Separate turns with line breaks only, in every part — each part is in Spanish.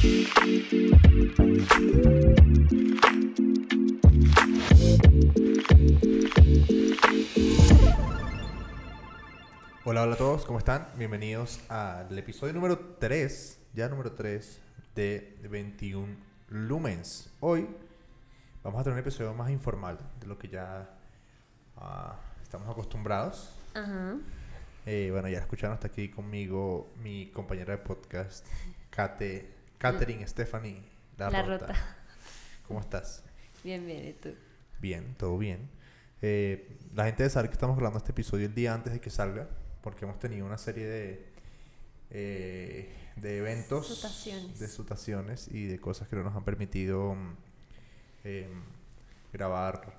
Hola, hola a todos, ¿cómo están? Bienvenidos al episodio número 3, ya número 3 de 21 Lumens. Hoy vamos a tener un episodio más informal de lo que ya ah, estamos acostumbrados.
Ajá.
Eh, bueno, ya escucharon hasta aquí conmigo mi compañera de podcast, Kate, Katherine Stephanie La,
La
Rota.
Rota.
¿Cómo estás?
Bien, bien, ¿y tú?
Bien, todo bien. Eh, la gente debe saber que estamos grabando este episodio el día antes de que salga, porque hemos tenido una serie de, eh, de eventos,
Sutaciones.
de sutaciones y de cosas que no nos han permitido em, grabar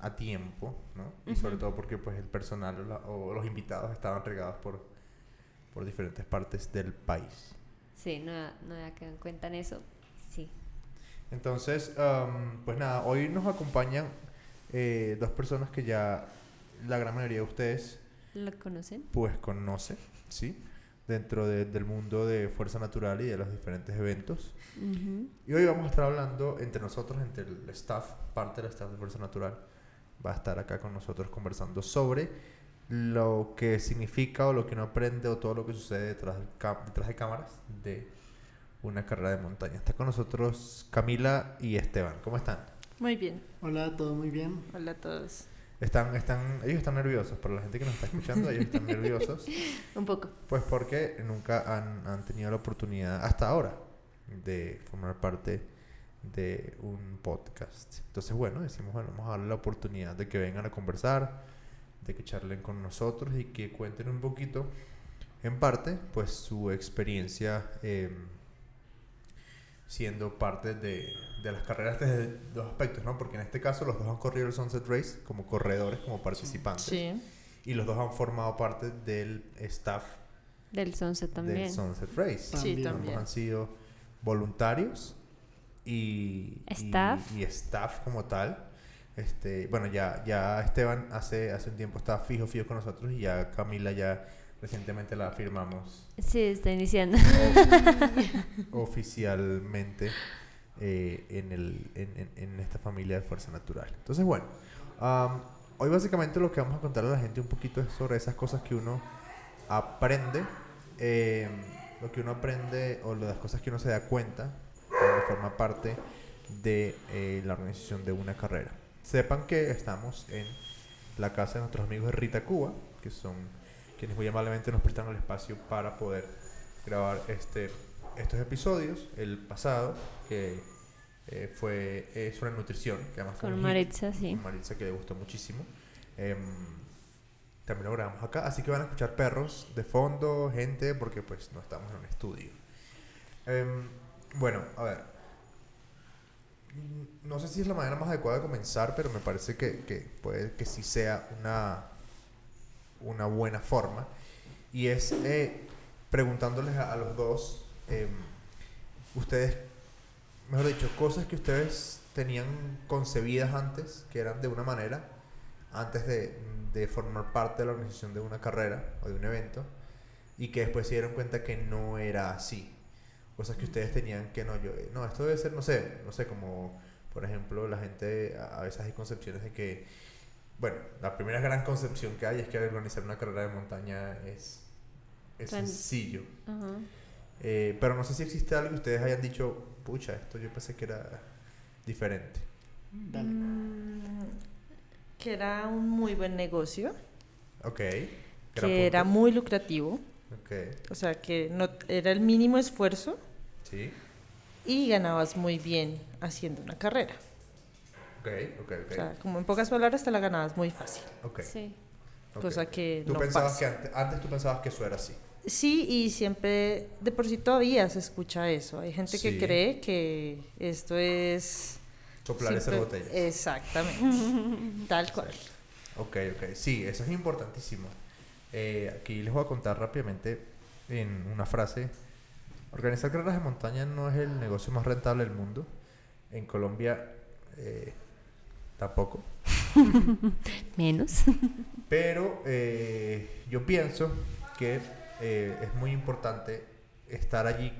a tiempo, ¿no? Y sobre
Ujú.
todo porque pues el personal o, la- o los invitados estaban regados por, por diferentes partes del país.
Sí, no, no había quedado en cuenta en eso. Sí.
Entonces, am, pues nada, hoy nos acompañan eh, dos personas que ya la gran mayoría de ustedes
¿Lo conocen?
pues conoce, ¿sí? Dentro de- del mundo de Fuerza Natural y de los diferentes eventos. Y hoy vamos a estar hablando entre nosotros, entre el staff, parte del staff de Fuerza Natural, va a estar acá con nosotros conversando sobre lo que significa o lo que uno aprende o todo lo que sucede detrás, detrás de cámaras de una carrera de montaña. Está con nosotros Camila y Esteban. ¿Cómo están?
Muy bien.
Hola, todo muy bien.
Hola a todos.
Están, están, ellos están nerviosos, para la gente que nos está escuchando, ellos están nerviosos.
Un poco.
Pues porque nunca han, han tenido la oportunidad hasta ahora de formar parte de un podcast. Entonces, bueno, decimos, bueno, vamos a darle la oportunidad de que vengan a conversar, de que charlen con nosotros y que cuenten un poquito, en parte, pues su experiencia eh, siendo parte de, de las carreras desde dos aspectos, ¿no? Porque en este caso los dos han corrido el Sunset Race como corredores, como participantes.
Sí.
Y los dos han formado parte del staff
Del Sunset también.
del Sunset Race.
Sí,
También.
Ambos
también.
han sido voluntarios y, y-
Staff.
y, staff como tal. Este, bueno, ya, ya Esteban hace, hace un tiempo estaba fijo, fijo con nosotros y ya Camila ya recientemente la firmamos
Sí, está iniciando.
oficialmente eh, en, el, en, esta familia de Fuerza Natural. Entonces, bueno, am, hoy básicamente lo que vamos a contarle a la gente un poquito es sobre esas cosas que uno aprende, eh, lo que uno aprende o las cosas que uno se da cuenta cuando forma parte de eh, la organización de una carrera. Sepan que estamos en la casa de nuestros amigos de Rita Cuba, que son quienes muy amablemente nos prestan el espacio para poder grabar este, estos episodios. El pasado, que eh, fue eh, sobre nutrición, que además fue
Con
hit,
Maritza, sí.
con Maritza, que le gustó muchísimo. Em, también lo grabamos acá, así que van a escuchar perros de fondo, gente, porque pues no estamos en un estudio. Em, bueno, a ver. Mm, No sé si es la manera más adecuada de comenzar, pero me parece que, que puede que sí sea una, una buena forma. Y es eh, preguntándoles a, los dos, em, ustedes, mejor dicho, cosas que ustedes tenían concebidas antes, que eran de una manera, antes de, de formar parte de la organización de una carrera o de un evento, y que después se dieron cuenta que no era así. Cosas que ustedes tenían que no, yo, eh, no, esto debe ser, no sé, no sé, como por ejemplo, la gente, a a veces hay concepciones de que, bueno, la primera gran concepción que hay es que organizar una carrera de montaña es, es
Tan-
sencillo.
Ajá.
Eh, pero no sé si existe algo que ustedes hayan dicho, pucha, esto yo pensé que era diferente.
Dale.
Mm, que era un muy buen negocio,
Ok. gran
que era
punto.
muy lucrativo,
Ok,
o sea, que no era el mínimo esfuerzo
sí.
y ganabas muy bien haciendo una carrera.
Ok, ok, ok.
O sea, como en pocas palabras te la ganabas muy fácil,
ok,
Sí.
ok.
cosa que
Tú
no
pensabas
pasa.
que antes, antes tú pensabas que eso era así.
Sí, y siempre, de por sí todavía se escucha eso. Hay gente
Sí.
que cree que esto es...
Soplar esa
simple-
botella.
Exactamente. Tal cual.
Ok, ok. Sí, eso es importantísimo. Eh, aquí les voy a contar rápidamente en una frase. Organizar carreras de montaña no es el negocio más rentable del mundo. En Colombia eh, tampoco.
Menos.
Pero eh, yo pienso que eh, es muy importante estar allí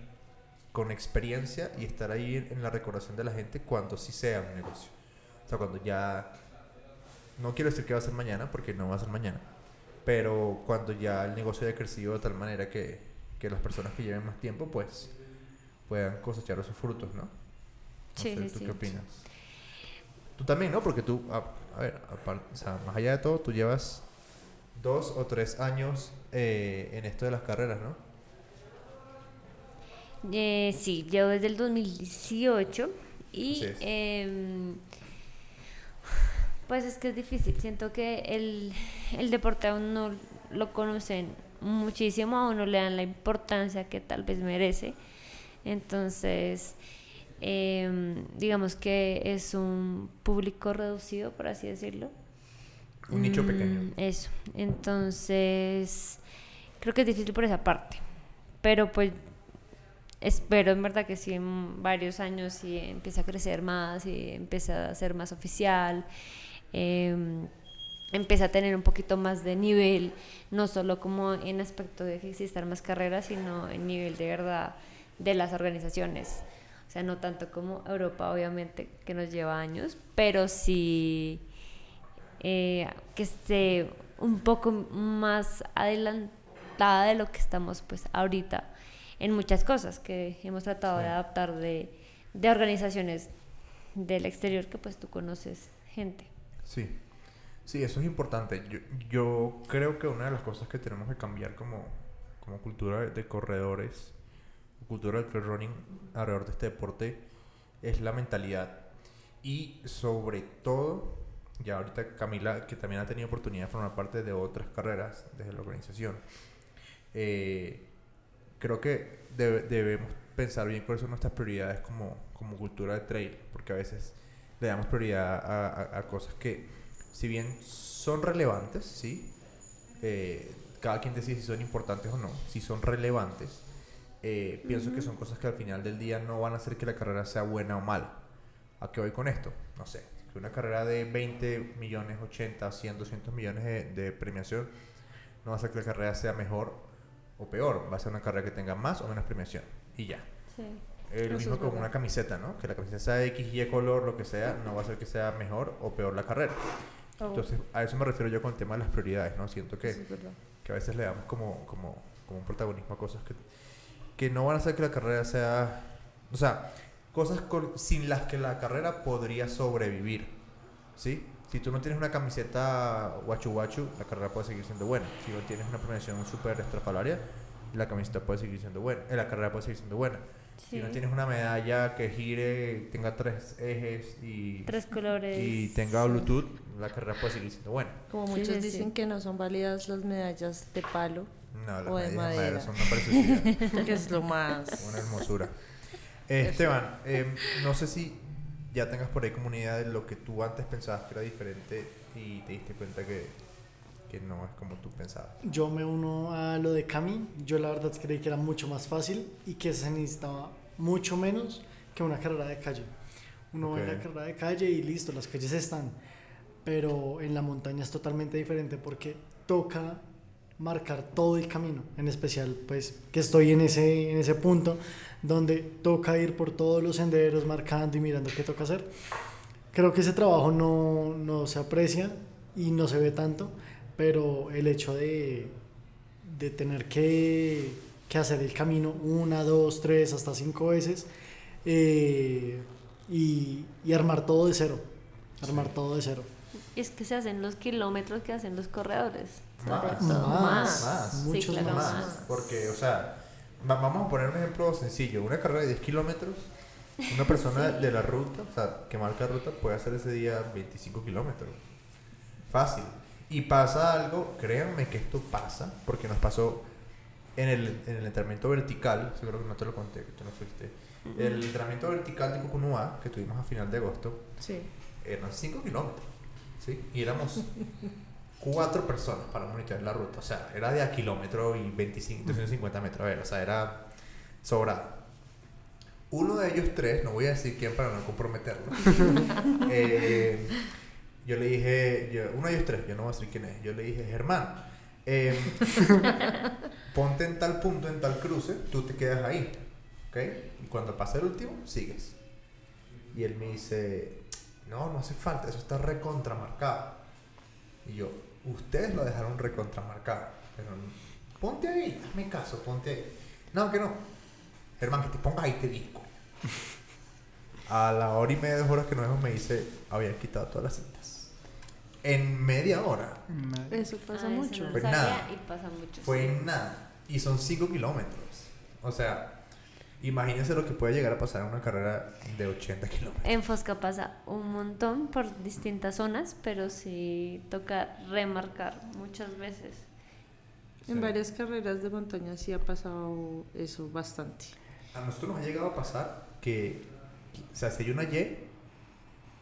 con experiencia y estar ahí en, en la recordación de la gente cuando sí sea un negocio. O sea, cuando ya... No quiero decir que va a ser mañana, porque no va a ser mañana. Pero cuando ya el negocio haya crecido de tal manera que, que las personas que lleven más tiempo, pues puedan cosechar esos frutos, ¿no? No
Sí,
sé, ¿Tú
sí.
qué opinas? Tú también, ¿no? Porque tú, a, a ver, apar- o sea, más allá de todo, tú llevas dos o tres años eh, en esto de las carreras, ¿no?
Eh, sí, llevo desde el 2018 y em, pues es que es difícil. Siento que el, el deporte aún no lo conocen muchísimo, aún no le dan la importancia que tal vez merece. Entonces, em, digamos que es un público reducido, por así decirlo.
Un nicho
Mm,
pequeño.
Eso. Entonces, creo que es difícil por esa parte. Pero pues espero en verdad que sí en varios años sí empiece a crecer más y empiece a ser más oficial. Eh, empieza a tener un poquito más de nivel, no solo como en aspecto de que existan más carreras, sino en nivel de verdad de las organizaciones. O sea, no tanto como Europa, obviamente, que nos lleva años, pero sí eh, que esté un poco más adelantada de lo que estamos pues ahorita en muchas cosas que hemos tratado de adaptar de, de organizaciones del exterior que pues tú conoces gente.
Sí. Sí, eso es importante. Yo, yo creo que una de las cosas que tenemos que cambiar como, como cultura de- corredores, cultura del trail running alrededor de este deporte, es la mentalidad. Y sobre todo, ya ahorita Camila, que también ha tenido oportunidad de formar parte de otras carreras desde la organización, eh, creo que debe- debemos pensar bien cuáles son nuestras prioridades como, como cultura de trail, porque a veces le damos prioridad a, a- a cosas que, si bien son relevantes, ¿sí? Eh, cada quien decide si son importantes o no, si son relevantes, eh, pienso que son cosas que al final del día no van a hacer que la carrera sea buena o mala. ¿A qué voy con esto? No sé, que una carrera de 20 millones, 80, 100, 200 millones de, de premiación no va a hacer que la carrera sea mejor o peor, va a ser una carrera que tenga más o menos premiación y ya. Eh, lo mismo con una camiseta, ¿no? Que la camiseta sea de X, Y color, lo que sea, no va a hacer que sea mejor o peor la carrera.
Oh,
Entonces, a eso me refiero yo con el tema de las prioridades, ¿no? Siento que,
verdad.
que a veces le damos como, como, como un protagonismo a cosas que, que no van a hacer que la carrera sea... O sea, cosas con- sin las que la carrera podría sobrevivir, ¿sí? Si tú no tienes una camiseta guachu guachu, la carrera puede seguir siendo buena. Si no tienes una premiación súper estrafalaria, la camiseta puede seguir siendo buena. eh, la carrera puede seguir siendo buena. Si no tienes una medalla que gire, tenga tres ejes y,
Tres colores.
y tenga Bluetooth, la carrera puede seguir siendo buena.
Como muchos
sí, sí.
dicen que no son válidas las medallas de palo,
No, las
O de madera.
madera son una preciosidad,
que es lo más...
una hermosura. Eh, Esteban, em, no sé si ya tengas por ahí como una idea de lo que tú antes pensabas que era diferente y te diste cuenta que, que no es como tú pensabas.
Yo me uno a lo de Cami. Yo la verdad creí que era mucho más fácil y que se necesitaba mucho menos que una carrera de calle. Uno va en
Ok.
la carrera de calle y listo, las calles están. Pero en la montaña es totalmente diferente porque toca marcar todo el camino. En especial, pues, que estoy en ese, en ese punto donde toca ir por todos los senderos marcando y mirando qué toca hacer. Creo que ese trabajo no, no se aprecia y no se ve tanto, pero el hecho de, de tener que, que hacer el camino una, dos, tres, hasta cinco veces eh, y, y armar todo de cero, armar todo de cero.
Y es que se hacen los kilómetros que hacen los corredores.
Más,
más,
más,
Sí,
muchos
claro,
más.
más. Porque, o sea, va- vamos a poner un ejemplo sencillo. Una carrera de 10 kilómetros, una persona de la ruta, o sea, que marca ruta, puede hacer ese día 25 kilómetros. Fácil. Y pasa algo, créanme que esto pasa, porque nos pasó en el, en el entrenamiento vertical, seguro que no te lo conté, que tú no fuiste. El entrenamiento vertical de Cucunúa, que tuvimos a final de agosto,
Sí.
eran 5 kilómetros, ¿sí? Y éramos cuatro personas para monitorear la ruta. O sea, era de a kilómetro y 25, 250 metros. A ver, o sea, era sobrado. Uno de ellos tres, no voy a decir quién para no comprometerlo. eh, yo le dije, yo- uno de ellos tres, yo no voy a decir quién es. Yo le dije, Germán, eh, ponte en tal punto, en tal cruce, tú te quedas ahí. ¿Ok? Y cuando pasa el último, sigues. Y él me dice, no, no hace falta, eso está recontramarcado. Y yo, ustedes lo dejaron recontramarcado. Pero ponte ahí, hazme caso, ponte ahí. No, que no. Germán, que te pongas ahí, te digo. A la hora y media, dos horas que nos vemos, me dice, habían quitado todas las. En media hora.
Eso pasa
Ah, eso
mucho.
no
Fue nada.
y pasa mucho.
Fue
sí.
en nada. Y son 5 kilómetros. O sea, imagínense lo que puede llegar a pasar en una carrera de 80 kilómetros.
En Fosca pasa un montón por distintas zonas, pero sí toca remarcar muchas veces.
En
Sí.
varias carreras de montaña sí ha pasado eso bastante.
A nosotros nos ha llegado a pasar que, o sea, si hay una Y,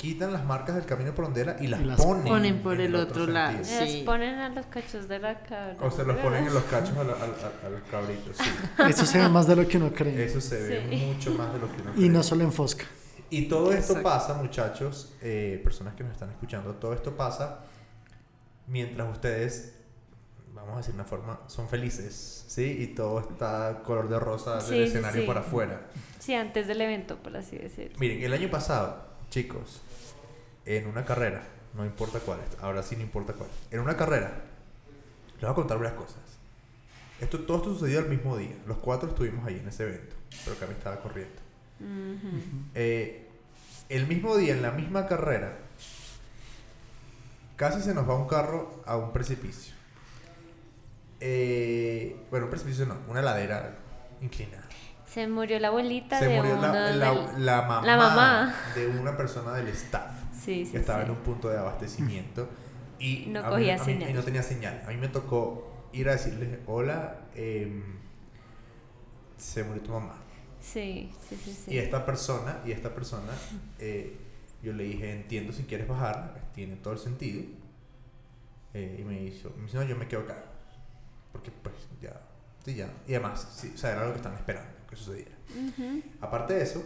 quitan las marcas del camino por donde era y las,
Y las
ponen,
ponen por el otro lado.
Las
Sí.
ponen a los cachos de la cabra.
O se los ponen en los cachos a, la- a- a- a los cabritos. Sí.
Eso se ve más de lo que uno cree.
Eso se ve
Sí.
mucho más de lo que uno
Y
cree.
no solo en Fosca.
Y todo esto
Exacto.
pasa, muchachos, eh, personas que nos están escuchando, todo esto pasa mientras ustedes, vamos a decir una forma, son felices, ¿sí? Y todo está color de rosa del
sí,
escenario
sí.
para afuera.
Sí, antes del evento, por así decirlo.
Miren, el año pasado, chicos, en una carrera, no importa cuál, ahora sí no importa cuál, en una carrera, les voy a contar varias cosas. Esto, todo esto sucedió el mismo día, los cuatro estuvimos ahí en ese evento, pero Cami estaba corriendo.
Ujú.
Eh, el mismo día, en la misma carrera, casi se nos va un carro a un precipicio. Eh, bueno, un precipicio no, una ladera inclinada.
Se murió la abuelita
Se
de
murió
uno
la, la- la mamá
la mamá.
de una persona del staff
Sí, sí,
estaba
sí.
en un punto de abastecimiento y,
No
mí-
cogía
mí-
señal.
y no tenía señal. A mí me tocó ir a decirles, hola, em, se murió tu mamá.
Sí, sí, sí, sí.
Y esta persona, y esta persona, eh, yo le dije, entiendo si quieres bajar, tiene todo el sentido. Eh, y me dijo, me dice, no, yo me quedo acá. Porque pues ya, sí, ya. Y además, sí, o sea, era lo que estaban esperando que sucediera.
Ujú.
Aparte de eso,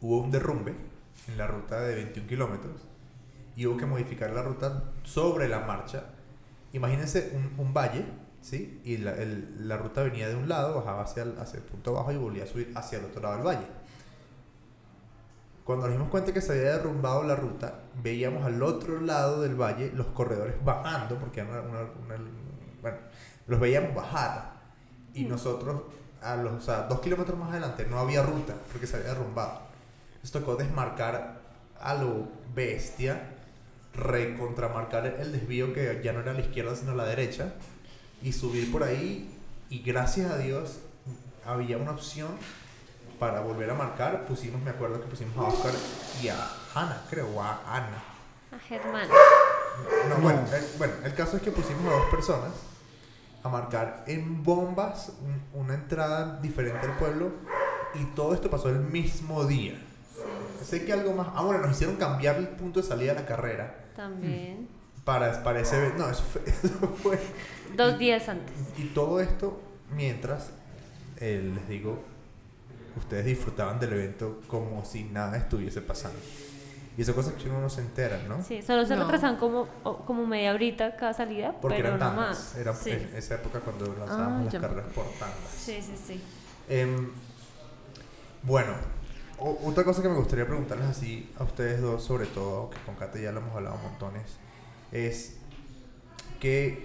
hubo un derrumbe en la ruta de 21 kilómetros y hubo que modificar la ruta sobre la marcha. Imagínense un, un valle, ¿sí? Y la, el- la ruta venía de un lado, bajaba hacia el, hacia el punto bajo y volvía a subir hacia el otro lado del valle. Cuando nos dimos cuenta que se había derrumbado la ruta, veíamos al otro lado del valle los corredores bajando, porque era una, una- una- bueno, los veíamos bajar. Y nosotros, a los, o sea, dos kilómetros más adelante, no había ruta, porque se había derrumbado. Nos tocó desmarcar a lo bestia, recontramarcar el, desvío que ya no era a la izquierda, sino a la derecha, y subir por ahí. Y gracias a Dios, había una opción para volver a marcar. Pusimos, me acuerdo que pusimos a Oscar y a Ana, creo, o a Ana.
A Germán.
No, Bueno, el, bueno, el caso es que pusimos a dos personas a marcar en bombas un- una entrada diferente al pueblo y todo esto pasó el mismo día. Sé que algo más... Ah, bueno, nos hicieron cambiar el punto de salida de la carrera
También.
para, para ese... evento. No, eso fue... Eso fue
Dos días antes.
y todo esto mientras, eh, les digo, ustedes disfrutaban del evento como si nada estuviese pasando. Y son cosas que uno no se entera, ¿no?
Sí, solo se
No.
retrasan como, como media horita cada salida,
Porque
pero
eran
no
tandas.
más.
Era
sí.
en esa época cuando lanzábamos
Ah,
las carreras por tandas.
sí, sí, sí.
Em, bueno, otra cosa que me gustaría preguntarles así a ustedes dos, sobre todo, que con Kate ya lo hemos hablado montones, es ¿qué,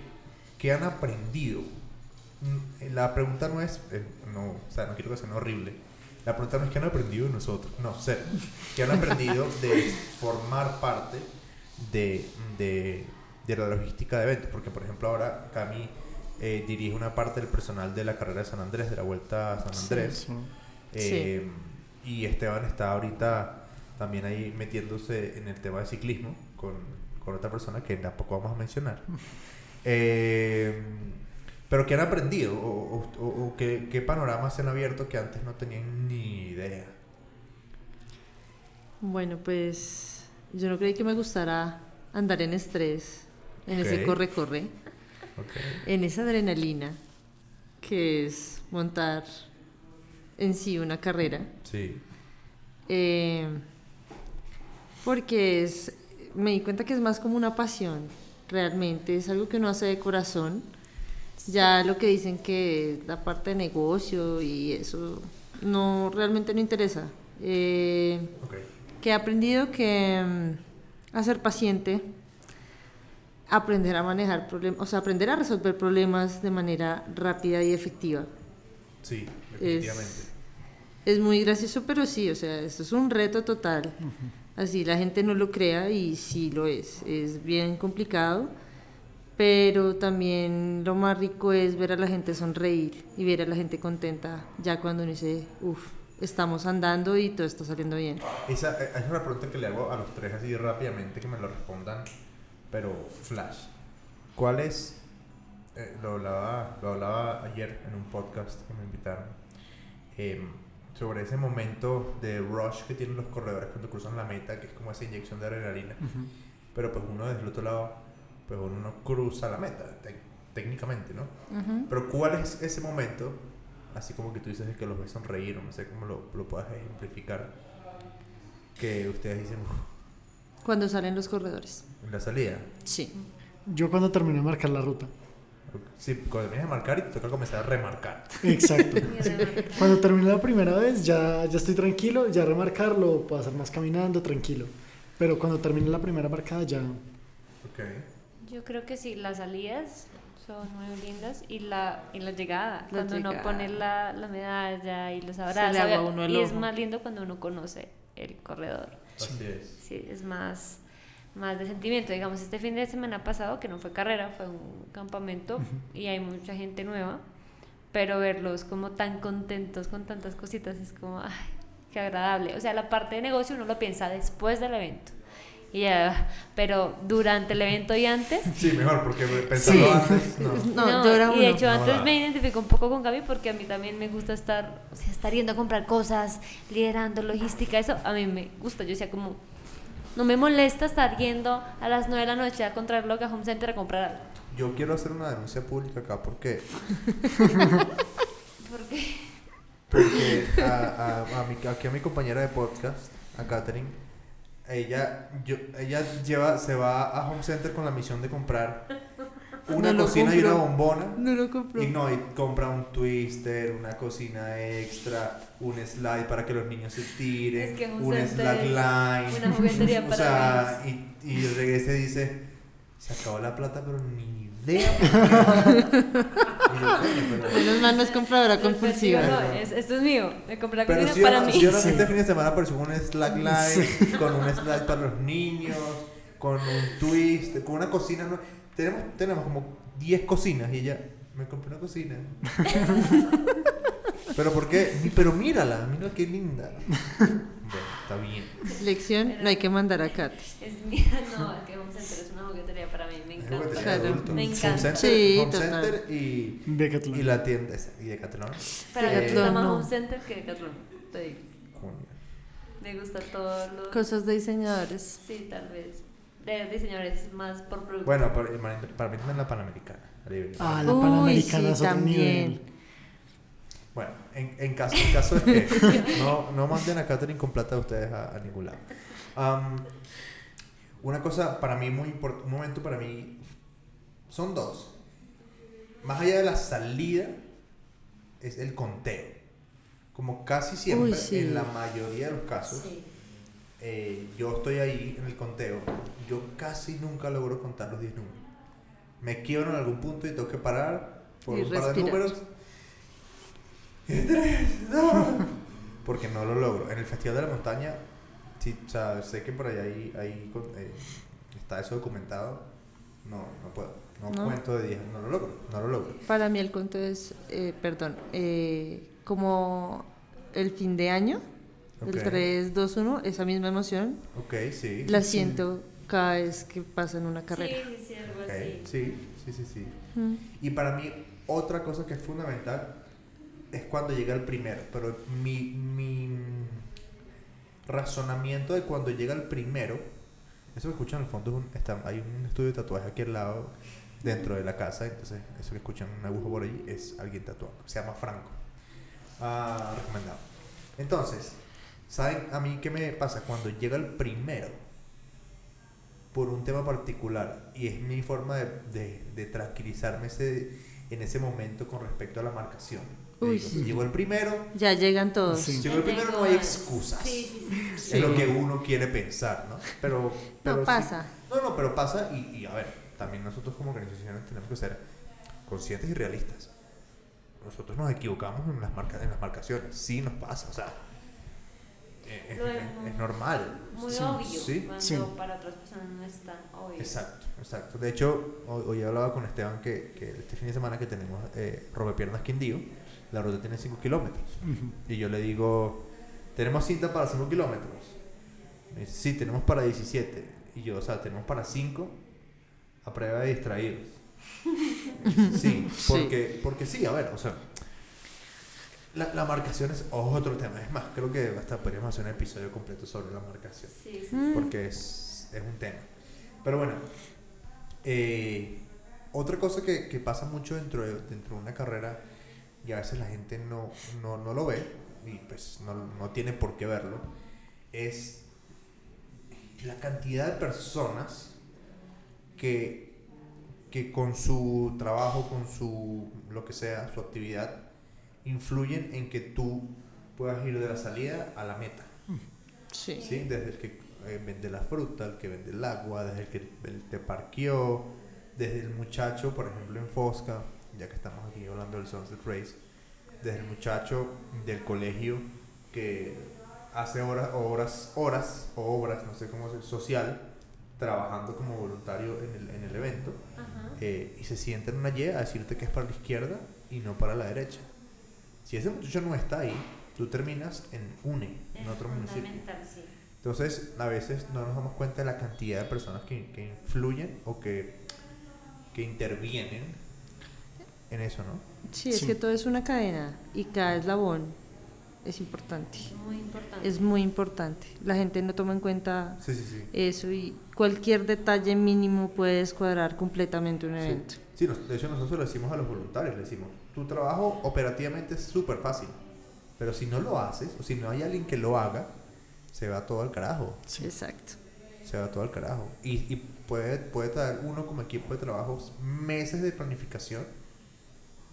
qué han aprendido? Mm, La pregunta no es, eh, no, o sea, no quiero que sea horrible. La pregunta no es qué han aprendido de nosotros, no, ser, qué han aprendido de formar parte de, de, de la logística de eventos, porque por ejemplo ahora Cami eh, dirige una parte del personal de la carrera de San Andrés, de la Vuelta a San Andrés.
Sí.
Eh, Y Esteban está ahorita también ahí metiéndose en el tema de ciclismo con, con otra persona que tampoco vamos a mencionar. Eh, pero ¿qué han aprendido? ¿O, o- o- o qué, qué panoramas se han abierto que antes no tenían ni idea?
Bueno, pues yo no creí que me gustara andar en estrés, en ese corre-corre,
Ok.
en esa adrenalina que es montar en sí una carrera.
Sí.
Eh, porque es, me di cuenta que es más como una pasión, realmente, es algo que uno hace de corazón. Ya lo que dicen que la parte de negocio y eso, no realmente no interesa. Eh, que he aprendido que mm, a ser paciente, aprender a manejar problemas, o sea, aprender a resolver problemas de manera rápida y efectiva.
Sí.
Es, es muy gracioso, pero sí, o sea, esto es un reto total. Así la gente no lo crea y sí lo es. Es bien complicado, pero también lo más rico es ver a la gente sonreír y ver a la gente contenta ya cuando uno dice, uff, estamos andando y todo está saliendo bien.
Esa eh, es una pregunta que le hago a los tres así rápidamente que me lo respondan, pero flash. ¿Cuál es? eh, lo, hablaba, lo hablaba ayer en un podcast que me invitaron em, sobre ese momento de rush que tienen los corredores cuando cruzan la meta, que es como esa inyección de adrenalina. Pero pues uno desde el otro lado, pues uno no cruza la meta, técnicamente, ¿no?
Ujú.
Pero ¿cuál es ese momento? Así como que tú dices que los ves sonreír, no sé cómo lo, lo puedas ejemplificar. Que ustedes dicen "Uf",
Cuando salen los corredores.
en la salida.
Sí.
Yo cuando terminé de marcar la ruta.
Sí, cuando terminas de marcar y te toca comenzar a remarcar.
Exacto. Cuando terminé la primera vez ya, ya estoy tranquilo, ya remarcarlo, puedo hacer más caminando, tranquilo. Pero cuando termine la primera marcada ya...
Ok.
Yo creo que sí, las salidas son muy lindas y la, y la llegada,
La
cuando uno
llegada.
pone la, la medalla y los
le
abraza.
agua a uno el
y es más lindo cuando uno conoce el corredor.
Así es.
Sí, es más, más de sentimiento. Digamos, este fin de semana pasado, que no fue carrera, fue un campamento y hay mucha gente nueva, pero verlos como tan contentos con tantas cositas es como, ay, qué agradable. O sea, la parte de negocio uno lo piensa después del evento. Y ya, pero durante el evento y antes,
Sí, mejor, porque pensando
Sí.
antes, no.
No, yo era
y de hecho
No
antes me identifico un poco con Gaby porque a mí también me gusta estar, o sea, estar yendo a comprar cosas, liderando logística, eso a mí me gusta. Yo decía como, no me molesta estar yendo a las 9 de la noche a contrarlo a Home Center a comprar algo.
Yo quiero hacer una denuncia pública acá porque,
Porque
porque a, a, a mi, aquí a mi compañera de podcast, a Katherine, ella, yo, ella lleva, se va a Home Center con la misión de comprar una
No
cocina y una bombona.
No lo compró.
Y no, y compra un twister, una cocina extra, un slide para que los niños se tiren,
Es que
un
Center
slackline.
una juguetería
o
para
sea, y, y regresa y dice, se acabó la plata, pero ni idea.
Menos mal no es compradora compulsiva.
No, es- esto es mío, me compré la
Pero
cocina
si
para
yo,
mí.
si yo no
Sí.
este fin de semana apareció un slackline, con un slide para los niños, con un twist, con una cocina. ¿no? Tenemos, tenemos como 10 cocinas y ella me compré una cocina. pero ¿por qué? Pero mírala, mira qué linda. Bueno, está bien.
Lección, no hay que mandar a Kat.
Es mía, no, es que Home Center es una juguetería para mí, me
Es
encanta.
de
Claro.
Me
Home
encanta.
Center,
Sí,
Home
total.
Center y,
Decathlon.
y la tienda esa, y Decathlon.
Para mí
Eh,
me gusta más
no.
Home Center que Decathlon. te digo. Me gusta todo lo...
Cosas de diseñadores.
Sí, tal vez. De diseñadores más por producto.
Bueno, para, para mí también la Panamericana.
Ah, la
Uy,
Panamericana
sí,
es otro
también.
nivel.
Bueno, en, en, caso, en caso de que no, no manden a Catherine con plata de ustedes a, a ningún lado. Una cosa para mí muy importante, un momento para mí, son dos. Más allá de la salida, es el conteo. Como casi siempre,
Uy, sí.
en la mayoría de los casos,
Sí.
Eh, yo estoy ahí en el conteo, yo casi nunca logro contar los 10 números. Me quiebro en algún punto y tengo que parar por
Y
un par de
respirar.
números. Y tres, dos. Porque no lo logro. En el Festival de la Montaña, sí, o sea, sé que por ahí hay, hay con- eh, está eso documentado. No, no puedo. No,
¿No?
cuento de 10, no lo logro. No lo logro.
Para mí el cuento es, eh, perdón, eh, como el fin de año,
Ok.
el 3, 2, 1, esa misma emoción,
Ok, sí.
la
sí,
siento cada vez que pasa en una carrera.
Sí, sí, algo
Ok,
así.
sí, sí, sí, sí.
Mm.
Y para mí, otra cosa que es fundamental es cuando llega el primero. Pero mi, mi razonamiento de cuando llega el primero, eso que escuchan al fondo, es un- está, hay un estudio de tatuaje aquí al lado, dentro de la casa. Entonces, eso que escuchan un agujo por ahí es alguien tatuando. Se llama Franco. Ah, recomendado. Entonces, ¿saben a mí qué me pasa? Cuando llega el primero, por un tema particular y es mi forma de, de- de tranquilizarme ese, en ese momento con respecto a la marcación.
Uy,
digo,
sí.
Llegó el primero,
Ya llegan todos.
Sí.
llegó el primero, no hay excusas.
Sí, sí, sí.
Es lo que uno quiere pensar, ¿no? Pero, pero sí-
pasa.
no, no, pero pasa y, y, a ver, también nosotros como organizaciones tenemos que ser conscientes y realistas. Nosotros nos equivocamos en las, marca, en las marcaciones, sí nos pasa, o sea, es,
Lo
es- es normal.
Muy
Sí.
obvio.
Sí.
Cuando
Sí.
para otras personas no es tan obvio.
Exacto, exacto. De hecho, hoy, hoy hablaba con Esteban que, que este fin de semana que tenemos eh, Robepiernas Quindío, la ruta tiene 5 kilómetros. Y yo le digo, ¿tenemos cinta para 5 kilómetros? Me dice, sí, tenemos para 17. Y yo, o sea, tenemos para 5 a prueba de distraídos. Sí,
Sí.
porque, porque sí, a ver, o sea, la, la marcación es otro tema. Es más, creo que hasta podríamos hacer un episodio completo sobre la marcación
Sí, sí.
Mm.
porque es, es un tema. Pero bueno, eh, otra cosa que, que pasa mucho dentro de, dentro de una carrera y a veces la gente no, no, no lo ve y pues no, no tiene por qué verlo, es la cantidad de personas que, que con su trabajo, con su lo que sea, su actividad, influyen en que tú puedas ir de la salida a la meta.
Sí.
¿sí? Desde el que eh, vende la fruta, el que vende el agua, desde el que te parqueó, desde el muchacho, por ejemplo, en Fosca, ya que estamos aquí hablando del Sunset Race, desde el muchacho del colegio que hace horas, horas, horas o obras, no sé cómo se social, trabajando como voluntario en el, en el evento, eh, y se sienta en una Y a decirte que es para la izquierda y no para la derecha. Si ese muchacho no está ahí, tú terminas en UNE, en otro municipio.
sí.
Entonces, a veces no nos damos cuenta de la cantidad de personas que, que influyen o que, que intervienen en eso, ¿no?
Sí, es
Sí.
que todo es una cadena y cada eslabón es importante.
Es muy importante.
Es muy importante. La gente no toma en cuenta
Sí, sí, sí.
eso y cualquier detalle mínimo puede descuadrar completamente un evento.
Sí, de hecho nosotros le decimos a los voluntarios, le decimos, tu trabajo operativamente es súper fácil, pero si no lo haces, o si no hay alguien que lo haga, se va todo al carajo.
Sí.
Exacto.
se va todo al carajo. Y, y puede, puede traer uno como equipo de trabajo meses de planificación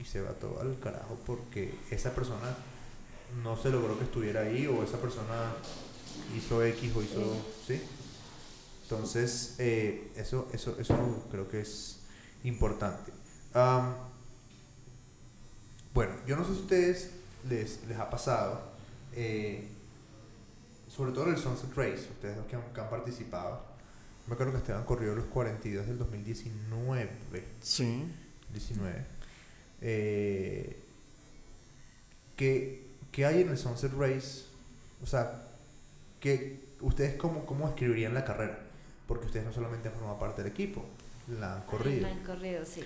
y se va todo al carajo porque esa persona no se logró que estuviera ahí o esa persona hizo X o hizo... ¿Sí? Entonces, eh, eso, eso, eso creo que es importante. Am, bueno, yo no sé si a ustedes les, les ha pasado, eh, sobre todo en el Sunset Race, ustedes los que han, que han participado. Me acuerdo que Esteban corrió los 42 del 2019.
Sí.
19. Eh, ¿qué, qué hay en el Sunset Race? O sea, ¿qué, ¿ustedes cómo, cómo escribirían la carrera? Porque ustedes no solamente han formado parte del equipo, la han corrido.
La han corrido, sí.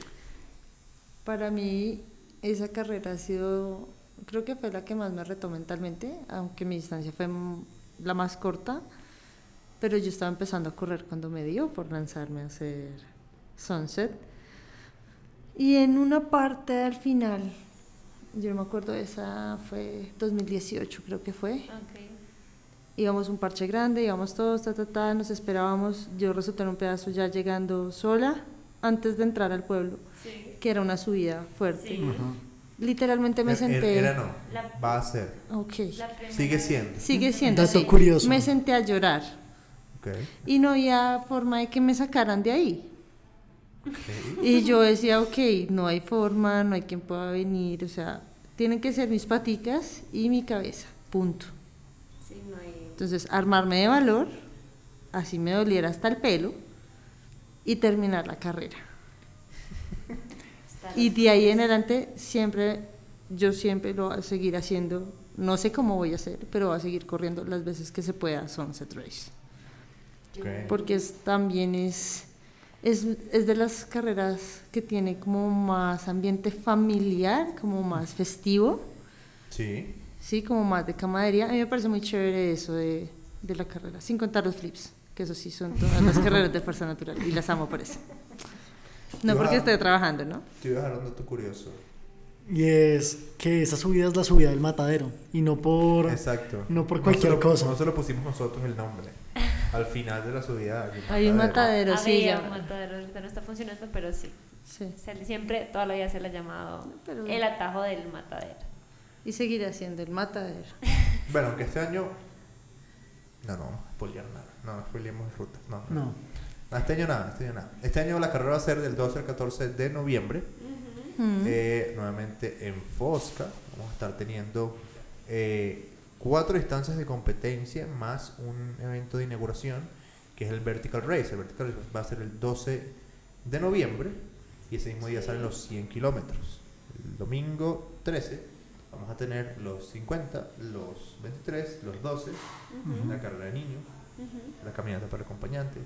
Para mí, esa carrera ha sido, creo que fue la que más me retó mentalmente, aunque mi distancia fue la más corta, pero yo estaba empezando a correr cuando me dio por lanzarme a hacer Sunset. Y en una parte al final, yo no me acuerdo, esa fue 2018 creo que fue,
Ok.
íbamos un parche grande, íbamos todos, ta, ta, ta, nos esperábamos, yo resulté en un pedazo ya llegando sola antes de entrar al pueblo,
Sí.
que era una subida fuerte.
Sí.
Ajá.
Literalmente me
Er- er-
senté.
Era no,
La-
va a ser.
Ok.
Sigue siendo.
Sigue siendo.
Dato
sí.
curioso.
Me senté a llorar
Ok.
y no había forma de que me sacaran de ahí.
Ok.
Y yo decía, ok, no hay forma, no hay quien pueda venir, o sea, tienen que ser mis paticas y mi cabeza, punto.
Sí, no hay-
Entonces, armarme de valor, así me doliera hasta el pelo, y terminar la carrera. Y de ahí en adelante, siempre, yo siempre lo voy a seguir haciendo, no sé cómo voy a hacer, pero voy a seguir corriendo las veces que se pueda Sunset Race. Porque es, también es, es, es de las carreras que tiene como más ambiente familiar, como más festivo,
Sí.
sí, como más de camaradería. A mí me parece muy chévere eso de, de la carrera, sin contar los flips, que eso sí son todas las carreras de fuerza natural y las amo por eso. No porque esté trabajando, ¿no?
Te iba a dejar un dato curioso.
Y es que esa subida es la subida del matadero. Y no por.
Exacto.
no por cualquier
lo-
cosa.
No se lo pusimos nosotros el nombre. Al final de la subida.
Hay un matadero, sí.
Había
ya.
un matadero, ahorita no está funcionando, pero sí.
Sí.
Se siempre, toda la vida se le ha llamado
Pero-
el atajo del matadero.
Y seguirá siendo el matadero.
Bueno, aunque este año. No, no vamos a spoilear nada. No, no spoileemos rutas. No, no.
No.
No, Este año nada, este año nada. Este año la carrera va a ser del 12 al 14 de noviembre.
Mm.
Eh, nuevamente en Fosca. Vamos a estar teniendo eh, cuatro instancias de competencia más un evento de inauguración que es el Vertical Race. El Vertical Race va a ser el 12 de noviembre y ese mismo día salen los 100 kilómetros. El domingo 13 vamos a tener los 50, los 23, los 12, la carrera de niños, la caminata para acompañantes,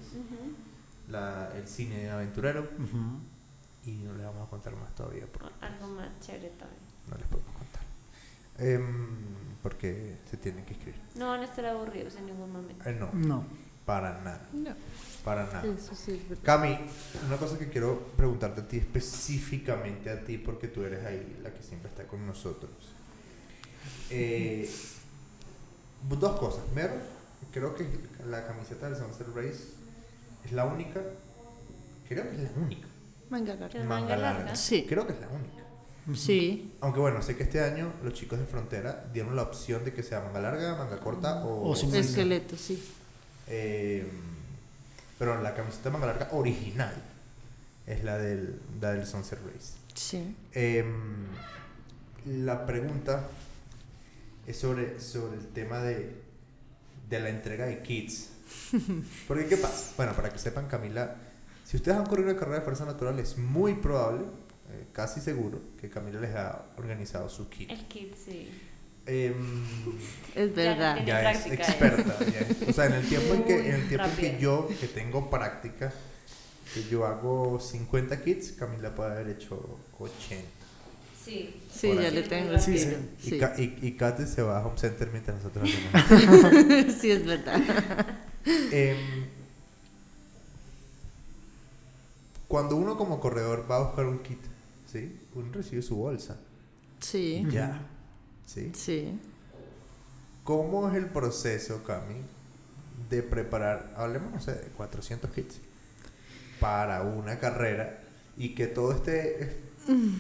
la- el cine aventurero y no les vamos a contar más todavía porque
Algo más chévere también.
no les podemos Em, porque se tienen que inscribir.
No van a estar aburridos en ningún momento.
Eh, no,
No.
para nada,
No,
para nada.
eso sí es verdad.
Cami, una cosa que quiero preguntarte a ti específicamente a ti porque tú eres ahí la que siempre está con nosotros. Eh, dos cosas. Primero, creo que la camiseta del Sunset Race es la única, creo que es la única.
Manga larga.
¿Es manga larga?
Sí.
Creo que es la única.
Sí.
Aunque bueno, sé que este año los chicos de Frontera dieron la opción de que sea manga larga, manga corta o,
O sin
Esqueleto, sí.
Eh, pero la camiseta manga larga original es la del, la del Sunset Race.
Sí.
Em, la pregunta es sobre, sobre el tema de, de la entrega de kits. Porque, ¿qué pasa? Bueno, para que sepan, Camila, si ustedes han corrido una carrera de fuerza natural, es muy probable, eh, casi seguro, que Camila les ha organizado su kit.
El kit, sí.
Em,
Es verdad.
ya es
práctica,
experta. ya es- o sea, en el tiempo en que, en el tiempo en que yo, que tengo práctica, que yo hago 50 kits, Camila puede haber hecho 80.
Sí.
Sí, ya
ahí.
le tengo el
Sí.
Y,
Sí.
Y, y Kate se va a Home Center mientras nosotros hacemos.
sí, es verdad.
Em, cuando uno como corredor va a buscar un kit, ¿sí? Uno recibe su bolsa.
Sí.
Ya. ¿Sí?
Sí.
¿Cómo es el proceso, Cami, de preparar, hablemos, no sé, de 400 kits para una carrera y que todo esté eh,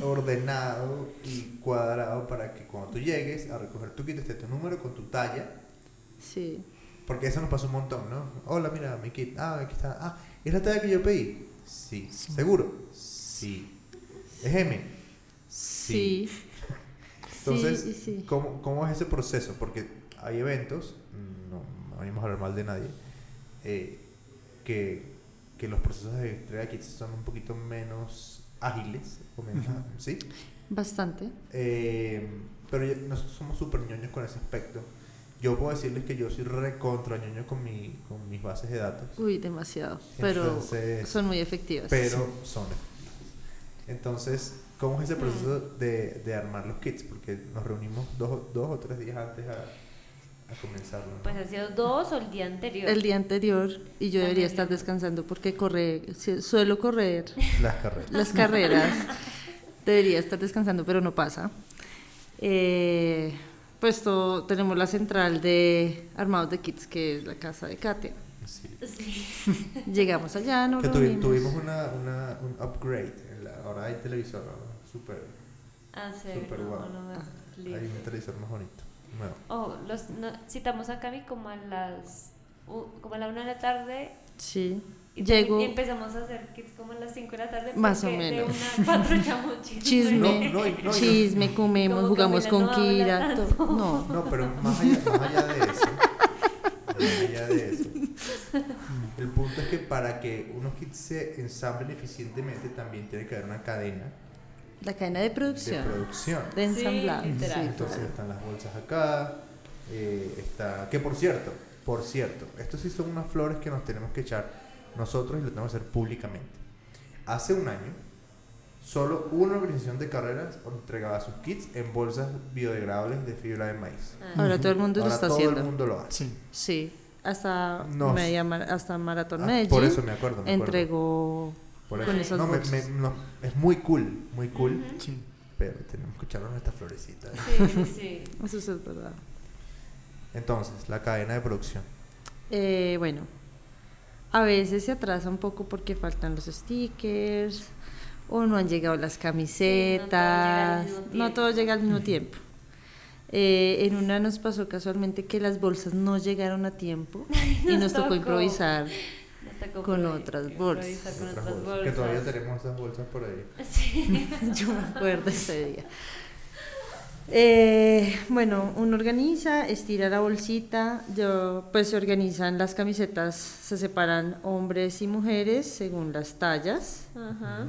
ordenado y cuadrado para que cuando tú llegues a recoger tu kit esté tu número con tu talla?
Sí.
Porque eso nos pasa un montón, ¿no? Hola, mira, mi kit. Ah, aquí está. Ah, ¿es la talla que yo pedí? Sí. ¿Seguro? Sí. ¿Es M?
Sí.
Entonces,
sí, sí.
¿cómo, ¿cómo es ese proceso? Porque hay eventos, no, no venimos a hablar mal de nadie, eh, que, que los procesos de entrega kits son un poquito menos ágiles. ¿sí?
Bastante.
Eh, pero nosotros somos súper ñoños con ese aspecto. Yo puedo decirles que yo soy recontra ñoño con, mi, con mis bases de datos,
Uy, demasiado. Pero
Entonces,
son muy efectivas.
pero son efectivas. Entonces, ¿cómo es ese proceso de, de armar los kits? Porque nos reunimos dos, dos o tres días antes a, a comenzarlo. ¿no?
Pues ha sido dos o el día anterior.
El día anterior y yo debería estar descansando porque corre, suelo correr
Las carreras.
las carreras. Debería estar descansando, pero no pasa. Eh, pues todo- tenemos la central de armados de kits, que es la casa de Katia.
Sí.
Sí.
Llegamos allá, nos
Que tuvi-
reunimos.
tuvimos una, una, un upgrade. Ahora hay televisor, ¿no? Super,
Ah, sí.
Súper
no,
guau.
no,
Ah,
hay un televisor más bonito. Nuevo.
Oh, los, no, citamos a Cami como a las como a la una de la tarde
Sí.
y,
Llego,
y empezamos a hacer kits como a las 5 de la tarde
Más o menos.
de una chisme.
chisme,
No, no,
chisme, comemos,
Como
jugamos con Kira. No,
No, pero más allá, más allá de eso. Más allá de eso. El punto es que para que unos kits se ensamblen eficientemente también tiene que haber una cadena
la cadena de
de
producción,
producción.
de
Sí,
ensamblado.
literal.
sí,
Entonces
total.
están las bolsas acá, eh, está, que por cierto, por cierto, estos sí son unas flores que nos tenemos que echar nosotros y lo tenemos que hacer públicamente. Hace un año, solo una organización de carreras entregaba sus kits en bolsas biodegradables de fibra de maíz.
Ah.
Ahora todo el mundo
Ahora
lo está
todo
haciendo.
el mundo lo hace.
Sí.
Sí, hasta
No.
media mar- hasta Maratón
Ah,
Medellín
por eso me acuerdo. Me acuerdo.
entregó
Por
con esas
No, me-
bolsas.
me- no, es muy cool, muy cool.
Sí.
pero tenemos que echarnos estas florecitas.
Sí, sí, sí.
Eso es verdad.
Entonces, la cadena de producción.
Eh, bueno, a veces se atrasa un poco porque faltan los stickers o no han llegado las camisetas, no todo llega al mismo tiempo. Eh, en una nos pasó casualmente que las bolsas no llegaron a tiempo y
Nos
nos tocó
tocó.
improvisar.
Nos tocó
Con otras
improvisar
bolsas.
con
Otras
otras
bolsas, Que todavía tenemos esas bolsas por ahí.
Sí.
Yo me acuerdo ese día. Eh, bueno, uno organiza, estira la bolsita, yo, pues se organizan las camisetas, se separan hombres y mujeres según las tallas.
Ajá.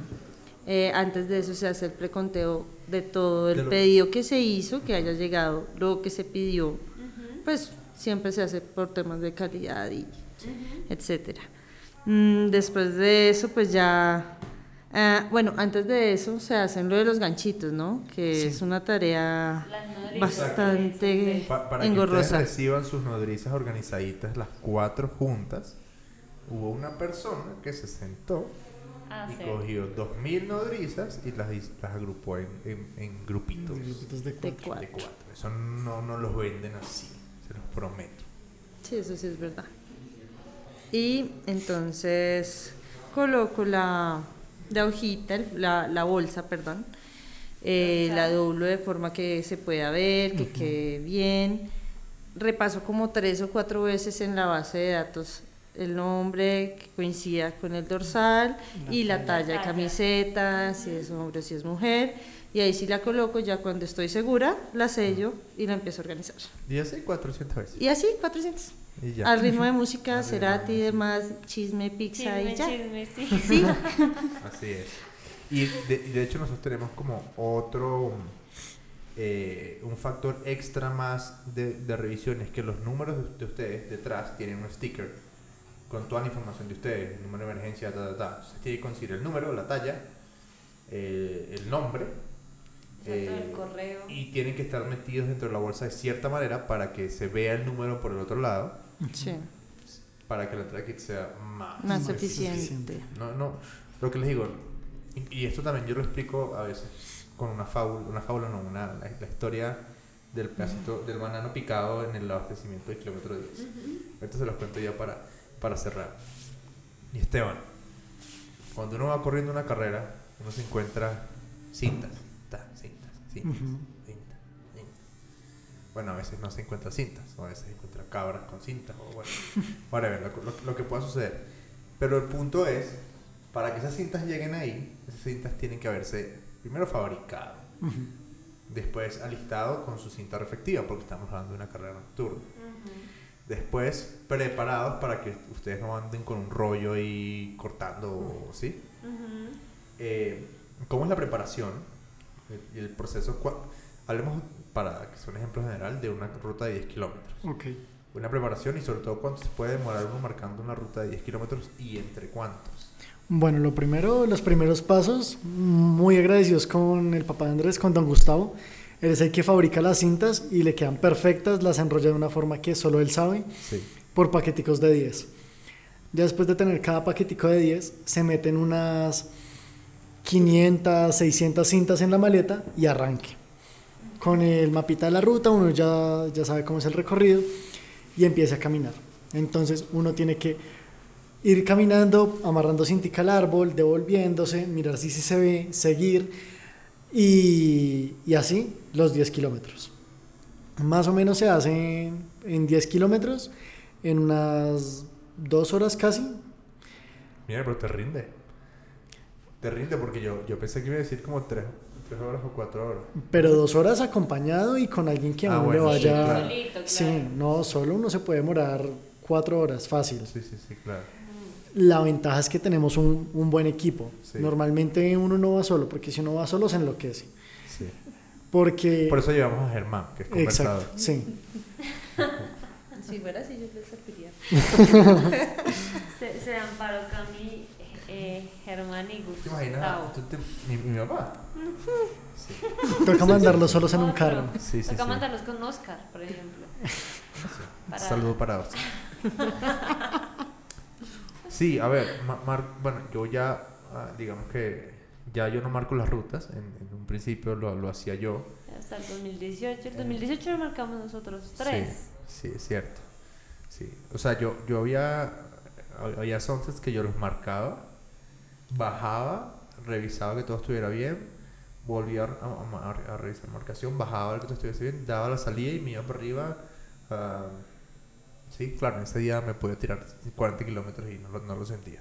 Eh, antes de eso se hace el preconteo de todo el
De lo-
pedido que se hizo, que haya llegado, lo que se pidió. Pues siempre se hace por temas de calidad y etcétera. Mm, después de eso, pues ya. ah, bueno, antes de eso se hacen lo de los ganchitos, ¿no? Que
Sí.
es una tarea bastante
Pa- para que
engorrosa.
reciban sus nodrizas organizaditas, las cuatro juntas, hubo una persona que se sentó
Ah,
y
sí.
cogió 2000 nodrizas y las, las agrupó en, en- en grupitos
Grupitos de
De
cuatro.
de
cuatro.
cuatro. Eso no, no los venden así, se los prometo.
Sí, eso sí es verdad. Y entonces coloco la, la hojita, la, la bolsa, perdón. eh, la doblo de forma que se pueda ver, que quede bien. Repaso como tres o cuatro veces en la base de datos el nombre que coincida con el dorsal y la talla de camiseta, si es hombre o si es mujer. Y ahí sí la coloco, ya cuando estoy segura, la sello y la empiezo a organizar.
Y así 400 veces.
Y así, 400.
Y ya.
Al ritmo de música, Cerati y demás, chisme, pizza
Chisme,
y ya.
chisme, sí.
Sí,
Así es. Y de, hecho nosotros tenemos como otro, eh, un factor extra más de, de revisión, es que los números de, de ustedes detrás tienen un sticker con toda la información de ustedes, el número de emergencia, ta, ta, ta. Tiene que conseguir el número, la talla, eh, el nombre.
Exacto, el
eh,
correo.
y tienen que estar metidos dentro de la bolsa de cierta manera para que se vea el número por el otro lado,
sí,
para que la entrada kit sea más,
más
Más
eficiente.
eficiente.
no, no, lo que les digo, y, y esto también yo lo explico a veces con una fábula, una fábula no, una, la, la historia del pedacito del banano picado en el abastecimiento de kilómetro 10. Ahorita se los cuento ya para, para cerrar. Y Esteban, cuando uno va corriendo una carrera, uno se encuentra cintas, ta, cintas, cintas, cintas, cintas. Bueno, a veces no se encuentra cintas, o a veces se encuentra cabras con cintas, o bueno, whatever, lo, lo- lo que pueda suceder. Pero el punto es, para que esas cintas lleguen ahí, esas cintas tienen que haberse primero fabricado, después alistado con su cinta reflectiva, porque estamos hablando de una carrera nocturna. Después preparados para que ustedes no anden con un rollo y cortando, ¿sí? Eh, ¿Cómo es la preparación? El, el proceso, hablemos para que sea un ejemplo general de una ruta de 10 kilómetros.
Ok.
Una preparación y sobre todo cuánto se puede demorar uno marcando una ruta de 10 kilómetros y entre cuántos.
Bueno, lo primero, los primeros pasos, muy agradecidos con el papá de Andrés, con don Gustavo. Él es el que fabrica las cintas y le quedan perfectas, las enrolla de una forma que solo él sabe,
Sí.
por paqueticos de 10. Ya después de tener cada paquetico de 10, se meten unas 500, 600 cintas en la maleta y arranque. Con el mapita de la ruta uno ya, ya sabe cómo es el recorrido y empieza a caminar. Entonces uno tiene que ir caminando, amarrando cintica al árbol, devolviéndose, mirar si se ve, seguir y, y así los 10 kilómetros. Más o menos se hace en 10 kilómetros en unas dos horas casi.
Mira, pero te rinde. Te rinde porque yo, yo pensé que iba a decir como 3 horas o 4 horas.
Pero dos horas acompañado y con alguien que
Ah,
aún
bueno,
le
sí,
vaya.
solito, claro.
Sí, no, solo uno se puede demorar cuatro horas fácil.
Sí, sí, sí, claro.
La ventaja es que tenemos un, un buen equipo.
Sí.
Normalmente uno no va solo, porque si uno va solo se enloquece.
Sí.
Porque.
Por eso llevamos a Germán, que es conversador.
Exacto, sí.
Si fuera así, yo les serviría.
Se, se amparó Cami, eh, Germán y
¿Te
Gustavo.
imaginas? Tú te- mi, mi papá. Sí,
Toca mandarlos solos en un carro.
sí, sí.
Toca
sí.
mandarlos con Oscar, por ejemplo.
Sí.
Para-
Saludo para Oscar. Sí, a ver, ma- mar- bueno, yo ya, ah, digamos que ya yo no marco las rutas, en, en un principio lo, lo hacía yo.
Hasta el 2018. El 2018 lo marcamos nosotros tres.
Sí, sí, es cierto. Sí, o sea, yo, yo había, había sunsets que yo los marcaba, bajaba, revisaba que todo estuviera bien, volvía a, a- a- revisar marcación, bajaba que estuviese bien, daba la salida y me iba para arriba. ah, sí, claro, ese día me podía tirar 40 kilómetros y no lo, no lo sentía,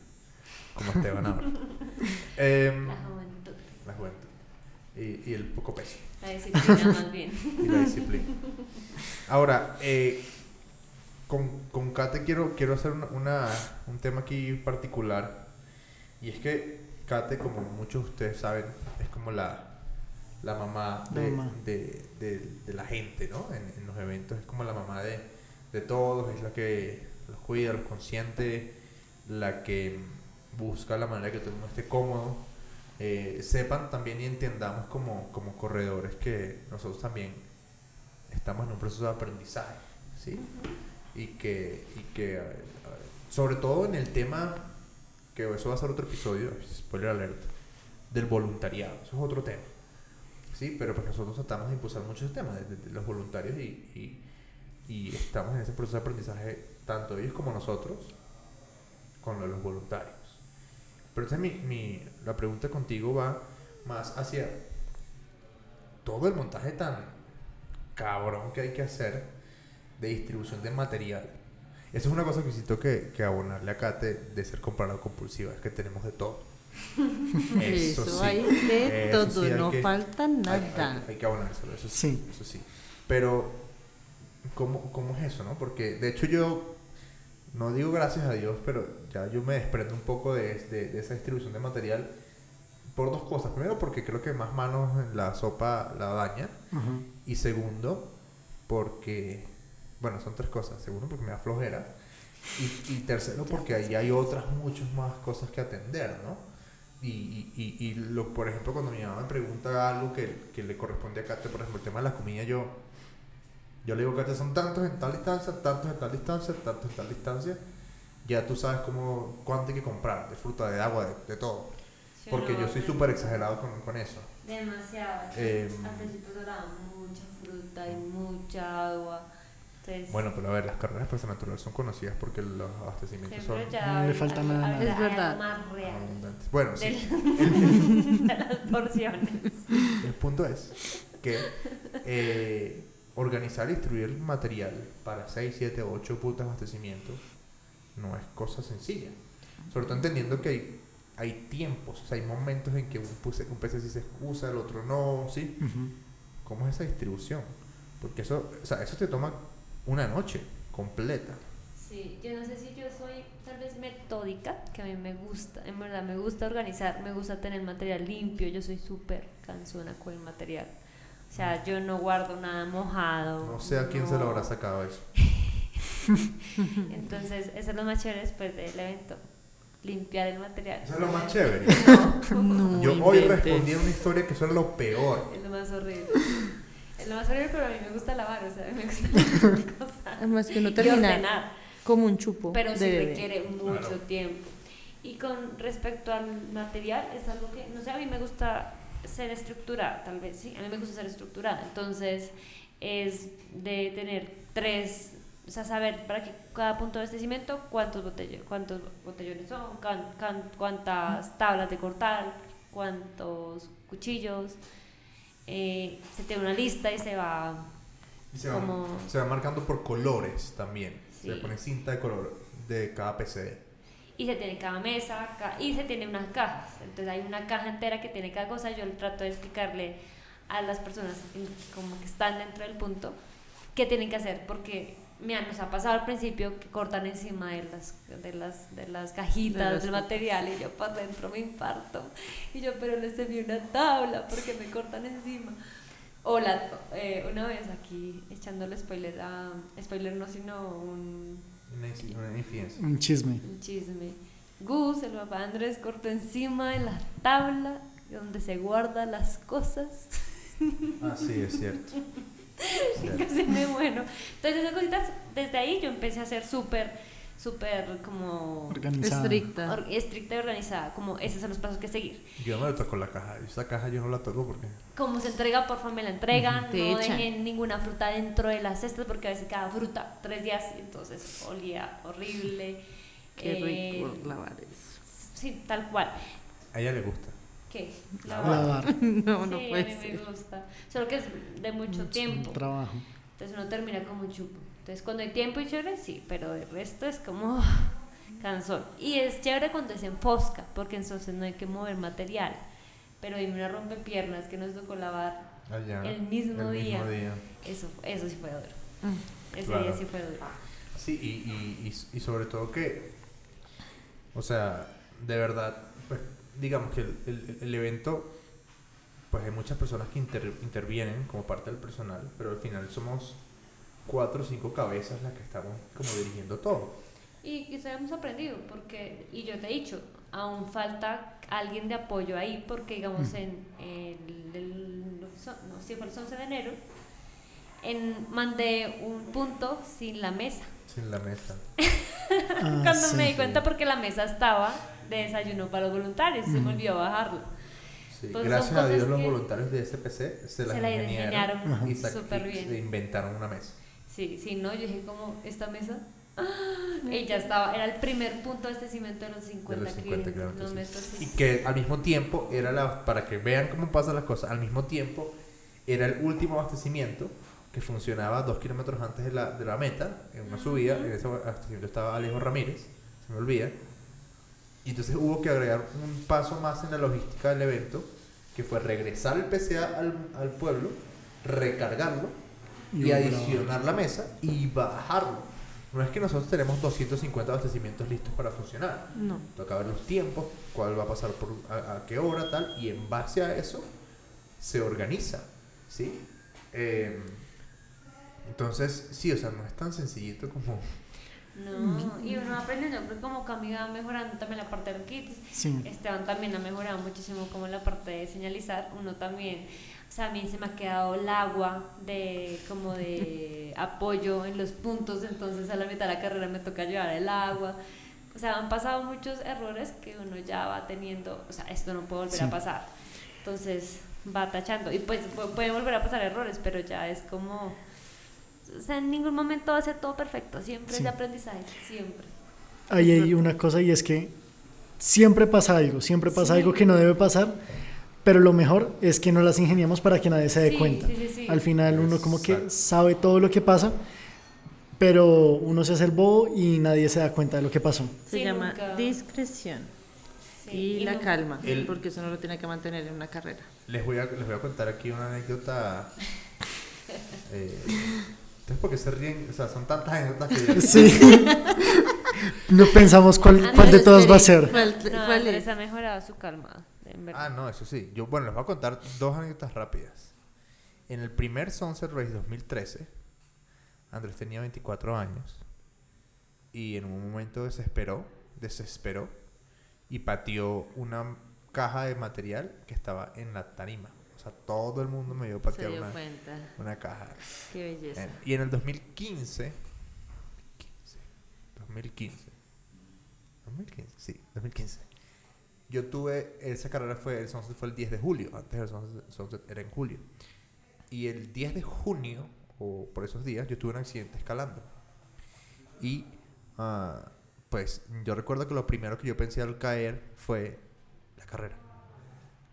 como Esteban ahora. Em,
La juventud.
la juventud. Y, y el poco peso.
La disciplina más bien.
y la disciplina. Ahora, eh, con, con Kate quiero, quiero hacer una, una- un tema aquí particular. Y es que Kate, como muchos de ustedes saben, es como la, la mamá,
La
de,
mamá.
de- de- de la gente, ¿no? En, en los eventos es como la mamá de, de todos, es la que los cuida, los consiente, la que busca la manera que todo el mundo esté cómodo. Eh, sepan también y entendamos como, como corredores que nosotros también estamos en un proceso de aprendizaje, ¿sí? Y que, y que sobre todo en el tema, que eso va a ser otro episodio, spoiler alert, del voluntariado, eso es otro tema, ¿sí? Pero pues nosotros tratamos de impulsar muchos temas de, de- de los voluntarios y, y, y estamos en ese proceso de aprendizaje, tanto ellos como nosotros, con los voluntarios. Pero entonces mi, mi, la pregunta contigo va más hacia todo el montaje tan cabrón que hay que hacer de distribución de material. Eso es una cosa que necesito que, que abonarle a Kate de ser comprado compulsiva, es que tenemos de todo.
Eso,
sí.
hay de
Eso
todo,
sí, hay
no
que-
falta
Hay,
nada.
hay- hay que abonárselo, eso sí,
Sí.
Eso sí. Pero, ¿cómo, ¿cómo es eso, no? Porque, de hecho, yo, no digo gracias a Dios, pero ya yo me desprendo un poco de, de- de esa distribución de material por dos cosas. Primero, porque creo que más manos en la sopa la daña.
Ujú.
Y segundo, porque, bueno, son tres cosas. Segundo, porque me da flojera. Y, y tercero, porque ahí hay otras muchas más cosas que atender, ¿no? Y, y, y, y lo, por ejemplo, cuando mi mamá me pregunta algo que, que le corresponde a Kate, por ejemplo, el tema de la comida, yo, yo le digo, Kate, son tantos en tal distancia, tantos en tal distancia, tantos en tal distancia. Ya tú sabes cómo, cuánto hay que comprar, de fruta, de agua, de, de todo.
Sí,
Porque
no,
yo soy súper exagerado con, con eso.
Demasiado.
Eh,
Al principio se daba mucha fruta y mucha agua. Entonces,
Bueno, pero a ver, las carreras Fuerza Natural son conocidas porque los abastecimientos son
ya
No le falta nada,
Es verdad.
más real
abundantes. Bueno, sí.
del- de las porciones.
El punto es que eh, organizar y distribuir material para 6, 7, 8 puntos de abastecimiento no es cosa sencilla. Sobre todo entendiendo que hay, hay tiempos, o sea, hay momentos en que un, puse- un PC sí se excusa, el otro no, ¿sí?
Ujú.
¿Cómo es esa distribución? Porque eso, o sea, eso te toma una noche completa.
Sí, yo no sé si yo soy tal vez metódica, que a mí me gusta, en verdad me gusta organizar, me gusta tener material limpio, yo soy súper cansona con el material. O sea, yo no guardo nada mojado.
No sé a quién se lo habrá sacado eso.
Entonces, eso es lo más chévere después del evento, limpiar el material.
Eso es lo más chévere.
No
Yo hoy
inventes.
respondí a una historia que eso era lo peor.
Es lo más horrible. Es lo más horrible, pero a mí me gusta lavar, o sea, a mí me gusta lavar cosas.
Además que no
Y
termina
ordenar.
como un chupo
pero sí
bebé.
requiere mucho
Claro.
tiempo. Y con respecto al material, es algo que, no sé, a mí me gusta ser estructurada, tal vez, sí, a mí me gusta ser estructurada. Entonces, es de tener tres, o sea, saber para que cada punto de abastecimiento cuántos, botellones, cuántos botellones son, can- can- cuántas tablas de cortar, cuántos cuchillos. eh, se tiene una lista y se va
Y se va,
Como-
se va marcando por colores también. Se pone cinta de color de cada PCD.
Y se tiene cada mesa ca- y se tiene unas cajas. Entonces hay una caja entera que tiene cada cosa. Yo trato de explicarle a las personas como que están dentro del punto qué tienen que hacer porque mira, nos ha pasado al principio que cortan encima de las de las de las cajitas
De
del material y yo por dentro me infarto y yo pero les envío una tabla porque me cortan encima o la, eh, una vez aquí echándole spoiler a spoiler no sino un
Una.
Un chisme.
un chisme. Gus, el papá de Andrés, cortó encima de la tabla donde se guardan las cosas.
Ah, sí, es cierto. Cierto.
Casi me muero. Entonces, esas cositas, desde ahí yo empecé a ser súper, súper como
Organizada.
Estricta.
or- estricta y organizada. Como esos son los pasos que seguir.
Yo no le toco la caja. Esa caja yo no la toco porque.
Como se entrega, por favor, me la entregan.
Te
no
echan.
dejen ninguna fruta dentro de las cestas porque a veces cada fruta tres días y entonces olía horrible.
Qué
Eh,
rico lavar eso.
Sí, tal cual.
A ella le gusta.
¿Qué?
Lavar.
No, no
sí,
puede
a mí
ser.
me gusta. Solo que es de mucho
Es
tiempo.
Trabajo.
Entonces uno termina como un chupo. Entonces cuando hay tiempo y chévere, sí, pero el resto es como cansón. Y es chévere cuando es en fosca, porque entonces no hay que mover material. Pero dime una rompepiernas que nos tocó lavar
Allá,
el mismo
el
día.
mismo día.
Eso, eso sí fue duro.
Mm.
Ese
Claro.
día sí fue duro.
Sí, y, y, y, y sobre todo que, o sea, de verdad, pues digamos que el, el- el evento, pues hay muchas personas que inter- intervienen como parte del personal, pero al final somos cuatro o cinco cabezas las que estamos como dirigiendo todo.
Y quizá hemos aprendido, porque, y yo te he dicho, aún falta alguien de apoyo ahí, porque digamos en el, el- no, sí, fue el 11 de enero, en, mandé un punto sin la mesa.
Sin la mesa.
Ah,
Cuando
sí.
me di cuenta porque la mesa estaba de desayuno para los voluntarios, se me olvidó bajarlo.
Sí, Gracias a Dios los voluntarios de SPC se la,
Se la
ingeniaron
ingeniaron
y,
bien.
se inventaron una mesa.
Sí, sí, no, yo dije como, esta mesa, ¡ah! y ya estaba, era el primer punto de este cimiento de los 50,
de los 50
que
kilómetros.
los
sí.
metros, sí.
Y que al mismo tiempo era la, para que vean cómo pasan las cosas, al mismo tiempo era el último abastecimiento que funcionaba dos kilómetros antes de la, de la meta, en una subida, en ese abastecimiento estaba Alejo Ramírez, se me olvida, y entonces hubo que agregar un paso más en la logística del evento, que fue regresar el PCA al, al pueblo, recargarlo y,
Y
adicionar la mesa y bajarlo. No es que nosotros tenemos 250 abastecimientos listos para funcionar.
No.
Toca ver los tiempos, cuál va a pasar por a, a qué hora, tal, y en base a eso se organiza, ¿sí? Eh, entonces, sí, o sea, no es tan sencillito como...
No, y uno aprende, yo creo que como Cami va mejorando también la parte de los kits,
Sí.
Esteban también ha mejorado muchísimo como la parte de señalizar, uno también, o sea, a mí se me ha quedado el agua de como de apoyo en los puntos, entonces a la mitad de la carrera me toca llevar el agua, o sea, han pasado muchos errores que uno ya va teniendo, o sea, esto no puede volver
Sí.
a pasar, entonces va tachando, y pues pu- pueden volver a pasar errores, pero ya es como, o sea, en ningún momento va a ser todo perfecto, siempre es
Sí.
de aprendizaje, siempre.
Ahí hay una cosa y es que siempre pasa algo, siempre pasa
Sí.
algo que no debe pasar, pero lo mejor es que no las ingeniamos para que nadie se dé
Sí,
cuenta.
sí, sí, sí.
Al final uno como que sabe todo lo que pasa, pero uno se hace el bobo y nadie se da cuenta de lo que pasó.
Se
Sí,
llama
nunca-
discreción
Sí,
y, la
no-
calma,
El-
porque eso no lo tiene que mantener en una carrera.
Les voy a, les voy a contar aquí una anécdota... Eh, Entonces, ¿por qué se ríen? O sea, son tantas anécdotas que...
Sí. no pensamos cuál, cuál
no,
de todas va a ser.
¿Cuál,
No,
cuál
Andrés
es?
ha mejorado su calma, en verdad.
Ah, no, eso sí. Yo, bueno, les voy a contar dos anécdotas rápidas. En el primer Sunset Race 2013, Andrés tenía 24 años y en un momento desesperó, desesperó y pateó una caja de material que estaba en la tarima. O sea, todo el mundo me vio
Se
patear
dio
una,
cuenta.
una caja.
Qué belleza.
Y en el 2015, 2015, 2015, sí, 2015. Yo tuve, esa carrera fue, el Sunset fue el 10 de julio, antes el Sunset, Sunset era en julio. Y el 10 de junio, o por esos días, yo tuve un accidente escalando. Y, ah, pues, yo recuerdo que lo primero que yo pensé al caer fue la carrera.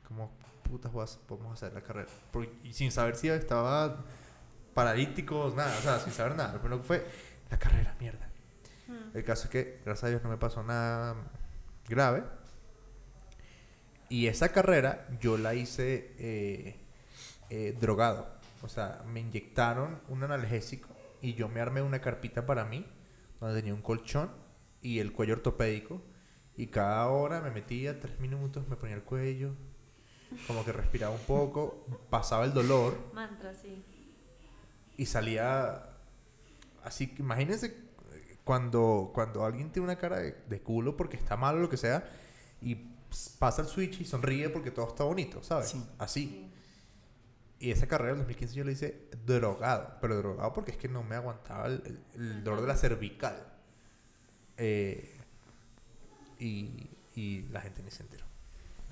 Como, putas, podemos hacer la carrera. Por- y sin saber si estaba paralítico, nada, o sea, sin saber nada. Lo primero que fue la carrera, mierda. El caso es que, gracias a Dios, no me pasó nada grave. Y esa carrera yo la hice eh, eh, drogado. O sea, me inyectaron un analgésico y yo me armé una carpita para mí, donde tenía un colchón y el cuello ortopédico. Y cada hora me metía tres minutos, me ponía el cuello, como que respiraba un poco, pasaba el dolor
Mantra, sí.
y salía así que imagínense eh, cuando cuando alguien tiene una cara de, de culo porque está mal o lo que sea y pasa el switch y sonríe porque todo está bonito sabes
Sí.
así y esa carrera del 2015 yo la hice drogado pero drogado porque es que no me aguantaba el, dolor de la cervical Eh, y, y la gente ni se enteró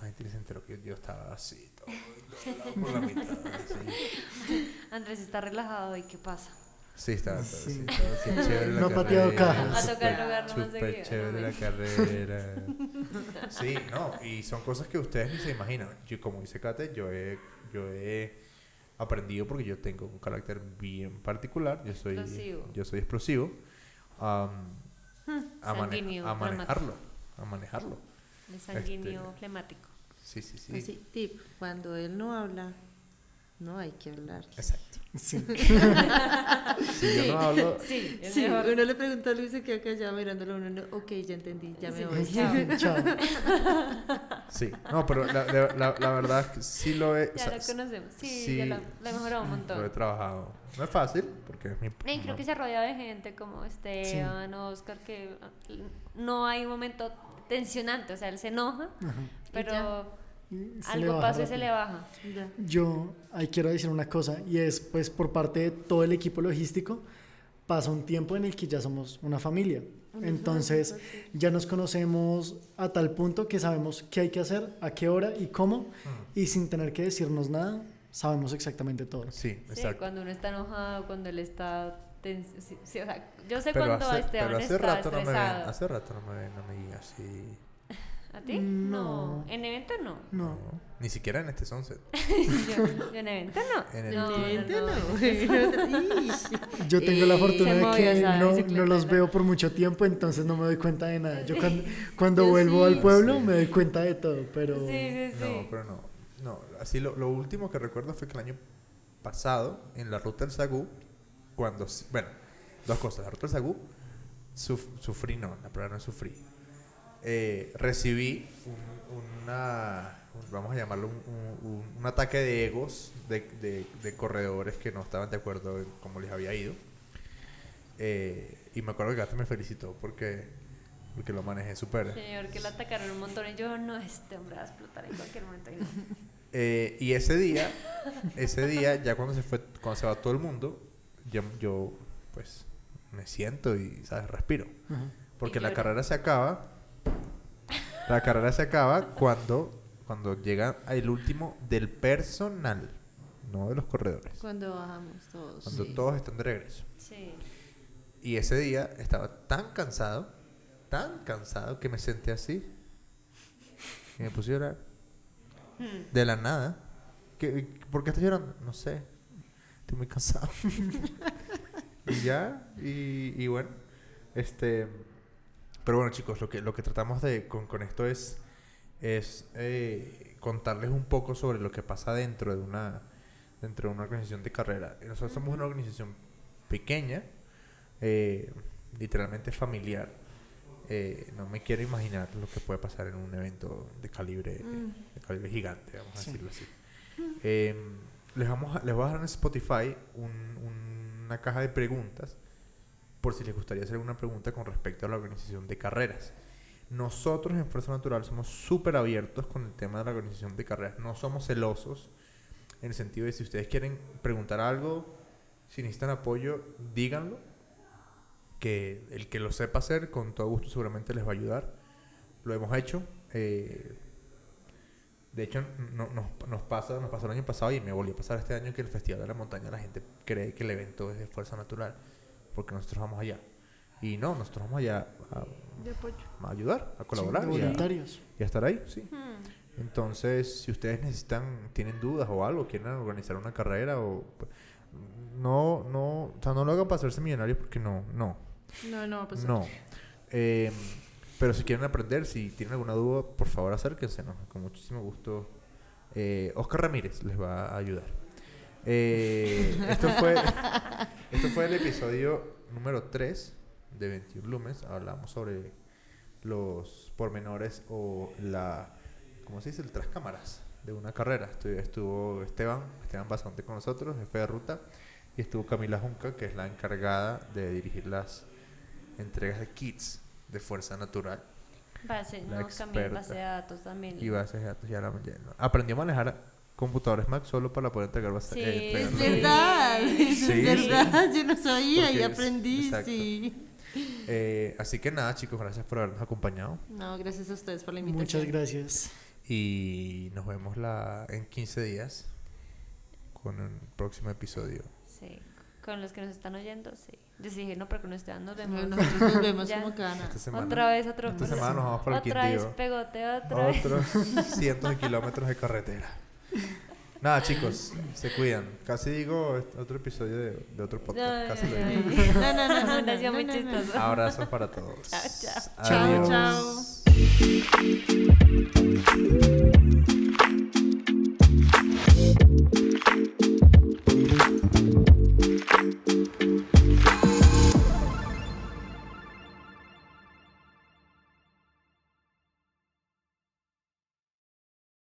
la gente ni se enteró que yo estaba así todo por la mitad así.
Andrés está relajado y ¿qué pasa?
Sí, está, está,
Sí.
sí, está- qué chévere la
No ha pateado
carrera,
cajas.
A tocar
súper-
jugar más
súper chévere
¿no?
la carrera. Sí, no, y son cosas que ustedes ni se imaginan. Yo, como dice Kate, yo he, yo he aprendido porque yo tengo un carácter bien particular. Yo soy,
Explosivo.
yo soy explosivo. am, a, mane- a manejarlo. A manejarlo.
De sanguíneo
Este-
flemático.
Sí, sí, sí.
Así, tip, cuando él no habla, no hay que hablar.
Exacto.
Sí.
Si yo no hablo,
Sí,
Sí, uno le pregunta a Luis y se queda callado mirándolo uno, no, ok, ya entendí, ya me
Sí,
voy.
chao.
Chao.
sí. No, pero la, la, la- verdad es que sí lo he. o
Ya
sea,
lo conocemos. Sí,
sí.
ya lo, lo he mejorado un
Lo he
montón.
trabajado. No es fácil, porque es mi.
Y creo
no-
que se rodea de gente como Esteban, Oscar, que ah, no hay un momento tensionante. O sea, él se enoja,
Ajá.
pero
Y se
algo pasa y se le baja.
Ya.
Yo ahí quiero decir una cosa y es pues por parte de todo el equipo logístico pasa un tiempo en el que ya somos una familia. Entonces ya nos conocemos a tal punto que sabemos qué hay que hacer, a qué hora y cómo y sin tener que decirnos nada sabemos exactamente todo.
Sí,
Sí,
exacto.
cuando uno está enojado, cuando él está tenso. sí, sí, o sea, yo sé
Pero
cuando
hace,
Esteban
pero hace
está
rato no me ven,
estresado.
hace rato no me ven, no me así.
¿A ti?
No.
En evento no.
No.
Ni siquiera en este sunset.
yo, yo en evento no.
En el
no,
Evidente
no.
Yo tengo la fortuna de que no, los veo por mucho tiempo, entonces no me doy cuenta de nada. Yo cuando, cuando
Yo
vuelvo
sí.
al pueblo
Sí.
me doy cuenta de todo, pero...
Sí, sí, sí.
No, pero no. No, así lo, lo último que recuerdo fue que el año pasado, en la ruta del Sagú, cuando. Bueno, dos cosas. La ruta del Sagú, suf- sufrí, no, la palabra no sufrí. Eh, recibí un, una. un- vamos a llamarlo un, un- un ataque de egos de, de- de corredores que no estaban de acuerdo en cómo les había ido. Eh, y me acuerdo que Gata me felicitó porque, porque lo manejé súper.
Señor, que lo atacaron un montón y yo, no, este hombre va a explotar en cualquier momento. y no.
Eh, y ese día, ese día, ya cuando se fue, cuando se va todo el mundo, yo, yo pues me siento y, ¿sabes? Respiro.
Ajá.
Porque
Y
la carrera se acaba. La carrera se acaba cuando, cuando llega el último del personal, no de los corredores.
Cuando bajamos todos.
Cuando
sí.
todos están de regreso.
Sí.
Y ese día estaba tan cansado, tan cansado que me senté así. Y me puse a llorar.
Hmm.
De la nada. ¿Qué, ¿Por qué estás llorando? No sé. Estoy muy cansado. y ya, y, y bueno. Este. Pero bueno, chicos, lo que, lo que tratamos de con, con esto es, es eh, contarles un poco sobre lo que pasa dentro de una dentro de una organización de carrera. Nosotros somos una organización pequeña, eh, literalmente familiar. Eh, no me quiero imaginar lo que puede pasar en un evento de calibre, de calibre gigante, vamos a decirlo así. Eh, les, vamos a, les voy a dejar en Spotify un- una caja de preguntas por si les gustaría hacer una pregunta con respecto a la organización de carreras. Nosotros en Fuerza Natural somos súper abiertos con el tema de la organización de carreras. No somos celosos en el sentido de si ustedes quieren preguntar algo, si necesitan apoyo, díganlo. Que el que lo sepa hacer, con todo gusto seguramente les va a ayudar. Lo hemos hecho. eh, de hecho, no- nos, nos pasa, nos pasó el año pasado y me volvió a pasar este año que el Festival de la Montaña la gente cree que el evento es de Fuerza Natural porque nosotros vamos allá. Y no, nosotros vamos allá a,
De apoyo.
a ayudar, a colaborar
Sí,
y, a, y a estar ahí, sí.
Hmm.
Entonces, si ustedes necesitan, tienen dudas o algo, quieren organizar una carrera o pues, no, no, o sea, no lo hagan para hacerse millonarios porque no, no,
No, no va a pasar.
no. Eh, pero si quieren aprender, si tienen alguna duda, por favor acérquense, ¿no? con muchísimo gusto. Eh, Oscar Ramírez les va a ayudar. Eh, esto fue esto fue el episodio número 3 de 21 Lumes. Hablamos sobre los pormenores o la, ¿cómo se dice? El tras cámaras de una carrera. Estu- Estuvo Esteban, Esteban bastante con nosotros, jefe de ruta, y estuvo Camila Junca, que es la encargada de dirigir las entregas de kits de Fuerza Natural
Base,
La
no,
experta.
base de datos también.
y bases de datos. Ya la, ya. Aprendió a manejar computadores Mac solo para poder entregar base-
Sí,
eh,
Es
Sí.
verdad,
Sí,
es verdad, yo no sabía
Porque
y aprendí,
exacto.
sí.
Eh, así que nada, chicos, gracias por habernos acompañado.
No, gracias a ustedes por la invitación.
Muchas gracias.
Y nos vemos la, en 15 días con un próximo episodio.
Sí. Con los que nos están oyendo, sí. Yo sí dije, no, pero con Esteban nos vemos.
Nosotros nos vemos como cada
semana,
Otra vez otro
Esta semana nos vamos para el
Otra vez pegote, otra vez.
Otros cientos de kilómetros de carretera. Nada, chicos, se cuidan. Casi digo este- otro episodio de, de otro podcast. Casi lo digo.
No, no, no, no, no,
muy
no, no.
chistoso.
Abrazos para todos.
Chao, chao.
Chao, chao.